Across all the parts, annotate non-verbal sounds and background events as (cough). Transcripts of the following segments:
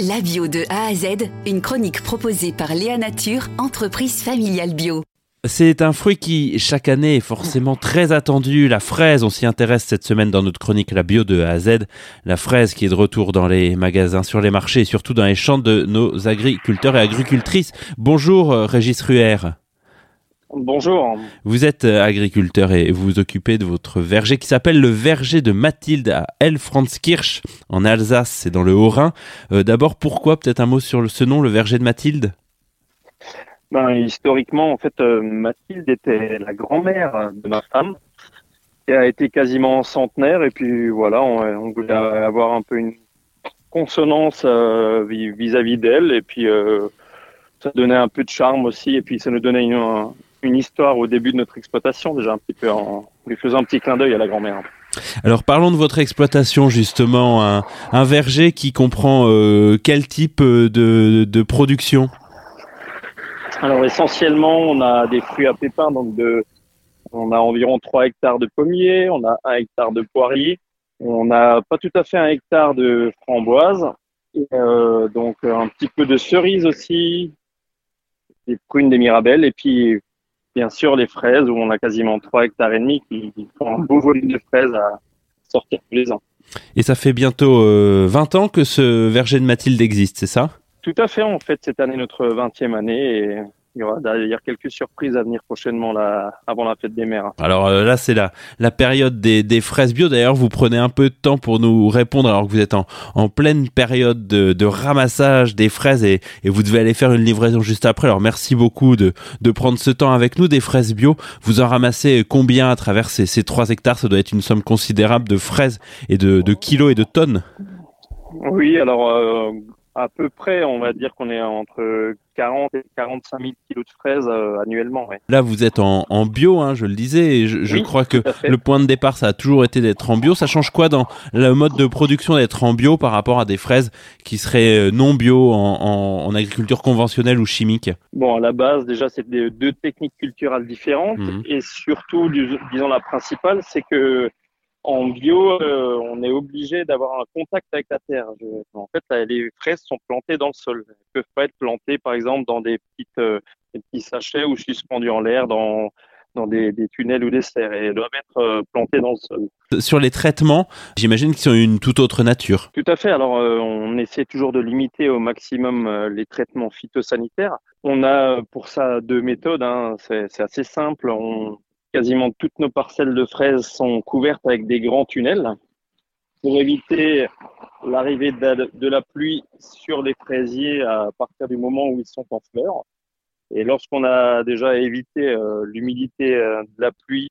La bio de A à Z, une chronique proposée par Léa Nature, entreprise familiale bio. C'est un fruit qui, chaque année, est forcément très attendu. La fraise, on s'y intéresse cette semaine dans notre chronique La bio de A à Z. La fraise qui est de retour dans les magasins, sur les marchés et surtout dans les champs de nos agriculteurs et agricultrices. Bonjour, euh, Régis Ruher. Bonjour. Vous êtes euh, agriculteur et vous vous occupez de votre verger qui s'appelle le verger de Mathilde à Elfranzkirch en Alsace, c'est dans le Haut-Rhin. Euh, d'abord, pourquoi peut-être un mot sur ce nom, le verger de Mathilde? Ben, Historiquement, en fait, euh, Mathilde était la grand-mère de ma femme qui a été quasiment centenaire et puis voilà, on, voulait avoir un peu une consonance vis-à-vis d'elle et puis ça donnait un peu de charme aussi et puis ça nous donnait une, une histoire au début de notre exploitation, déjà un petit peu en lui faisant un petit clin d'œil à la grand-mère. Alors parlons de votre exploitation justement, un, verger qui comprend euh, quel type euh, de, production? Alors essentiellement on a des fruits à pépins, donc de, on a environ 3 hectares de pommiers, on a 1 hectare de poiriers, on n'a pas tout à fait un hectare de framboises, euh, donc un petit peu de cerises aussi, des prunes, des mirabelles, et puis bien sûr les fraises où on a quasiment 3 hectares et demi qui, font un beau volume de fraises à sortir tous les ans. Et ça fait bientôt 20 euh, ans que ce verger de Mathilde existe, c'est ça? Tout à fait, en fait, cette année notre 20e année et il y aura d'ailleurs quelques surprises à venir prochainement là, avant la fête des mères. Alors euh, là, c'est la, la période des, des fraises bio. D'ailleurs, vous prenez un peu de temps pour nous répondre alors que vous êtes en, en pleine période de, de ramassage des fraises et, et, vous devez aller faire une livraison juste après. Alors merci beaucoup de, de prendre ce temps avec nous. Des fraises bio, vous en ramassez combien à travers ces, ces 3 hectares? Ça doit être une somme considérable de fraises et de, de kilos et de tonnes. Oui, alors euh, à peu près, on va dire qu'on est entre 40 et 45 000 kilos de fraises euh, annuellement. Là, vous êtes en, bio, hein, je le disais, et je, crois que le point de départ, ça a toujours été d'être en bio. Ça change quoi dans le mode de production d'être en bio par rapport à des fraises qui seraient euh, non bio en, agriculture conventionnelle ou chimique? Bon, à la base, déjà, c'est deux techniques culturelles différentes, mmh. et surtout, disons la principale, c'est que en bio, euh, on est obligé d'avoir un contact avec la terre. en fait, les fraises sont plantées dans le sol. Elles peuvent pas être plantées, par exemple, dans des, petites, euh, des petits sachets ou suspendues en l'air dans, dans des, des, tunnels ou des serres. Et elles doivent être euh, plantées dans le sol. Sur les traitements, j'imagine qu'ils sont une toute autre nature. Tout à fait. Alors, on essaie toujours de limiter au maximum les traitements phytosanitaires. On a pour ça deux méthodes. Hein. C'est assez simple. On, quasiment toutes nos parcelles de fraises sont couvertes avec des grands tunnels pour éviter l'arrivée de, la pluie sur les fraisiers à partir du moment où ils sont en fleurs. Et lorsqu'on a déjà évité euh, l'humidité euh, de la pluie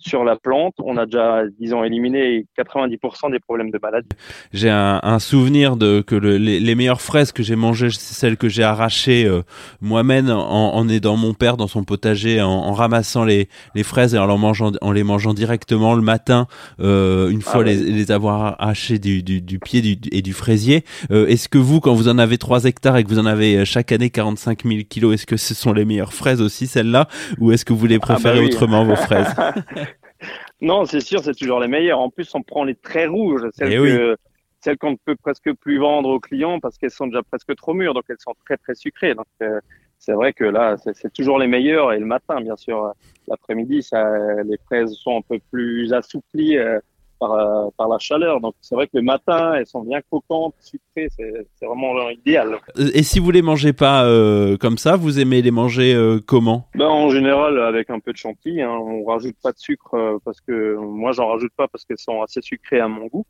sur la plante, on a déjà, disons, éliminé 90% des problèmes de maladie. J'ai un, souvenir de que les, meilleures fraises que j'ai mangées, c'est celles que j'ai arrachées euh, moi-même en, en, aidant mon père dans son potager, en, ramassant les, fraises et en, mangeant, en les mangeant directement le matin, euh, une fois ah les, avoir arrachées du, pied et du fraisier. Euh, est-ce que vous, quand vous en avez 3 hectares et que vous en avez chaque année 45 000 kilos, est-ce que ce sont les meilleures fraises aussi, celles-là, ou est-ce que vous les ah bah préférez autrement, vos (laughs) fraises? (laughs) Non, c'est sûr, c'est toujours les meilleures. En plus, on prend les très rouges, celles, eh celles qu'on ne peut presque plus vendre aux clients parce qu'elles sont déjà presque trop mûres, donc elles sont très très sucrées. Donc euh, c'est vrai que là, c'est toujours les meilleures. Et le matin, bien sûr, l'après-midi, les fraises sont un peu plus assouplies. Euh, par, euh, par la chaleur. Donc c'est vrai que le matin, elles sont bien croquantes, sucrées, c'est vraiment idéal. Et si vous les mangez pas euh, comme ça, vous aimez les manger euh, comment? Ben, En général avec un peu de chantilly. Hein. On rajoute pas de sucre parce que moi j'en rajoute pas parce qu'elles sont assez sucrées à mon goût.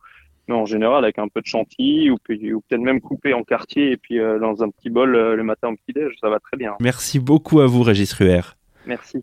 Mais en général avec un peu de chantilly ou, ou peut-être même coupé en quartier et puis dans un petit bol le matin au petit-déj, ça va très bien. Merci beaucoup à vous Régis Ruher. Merci.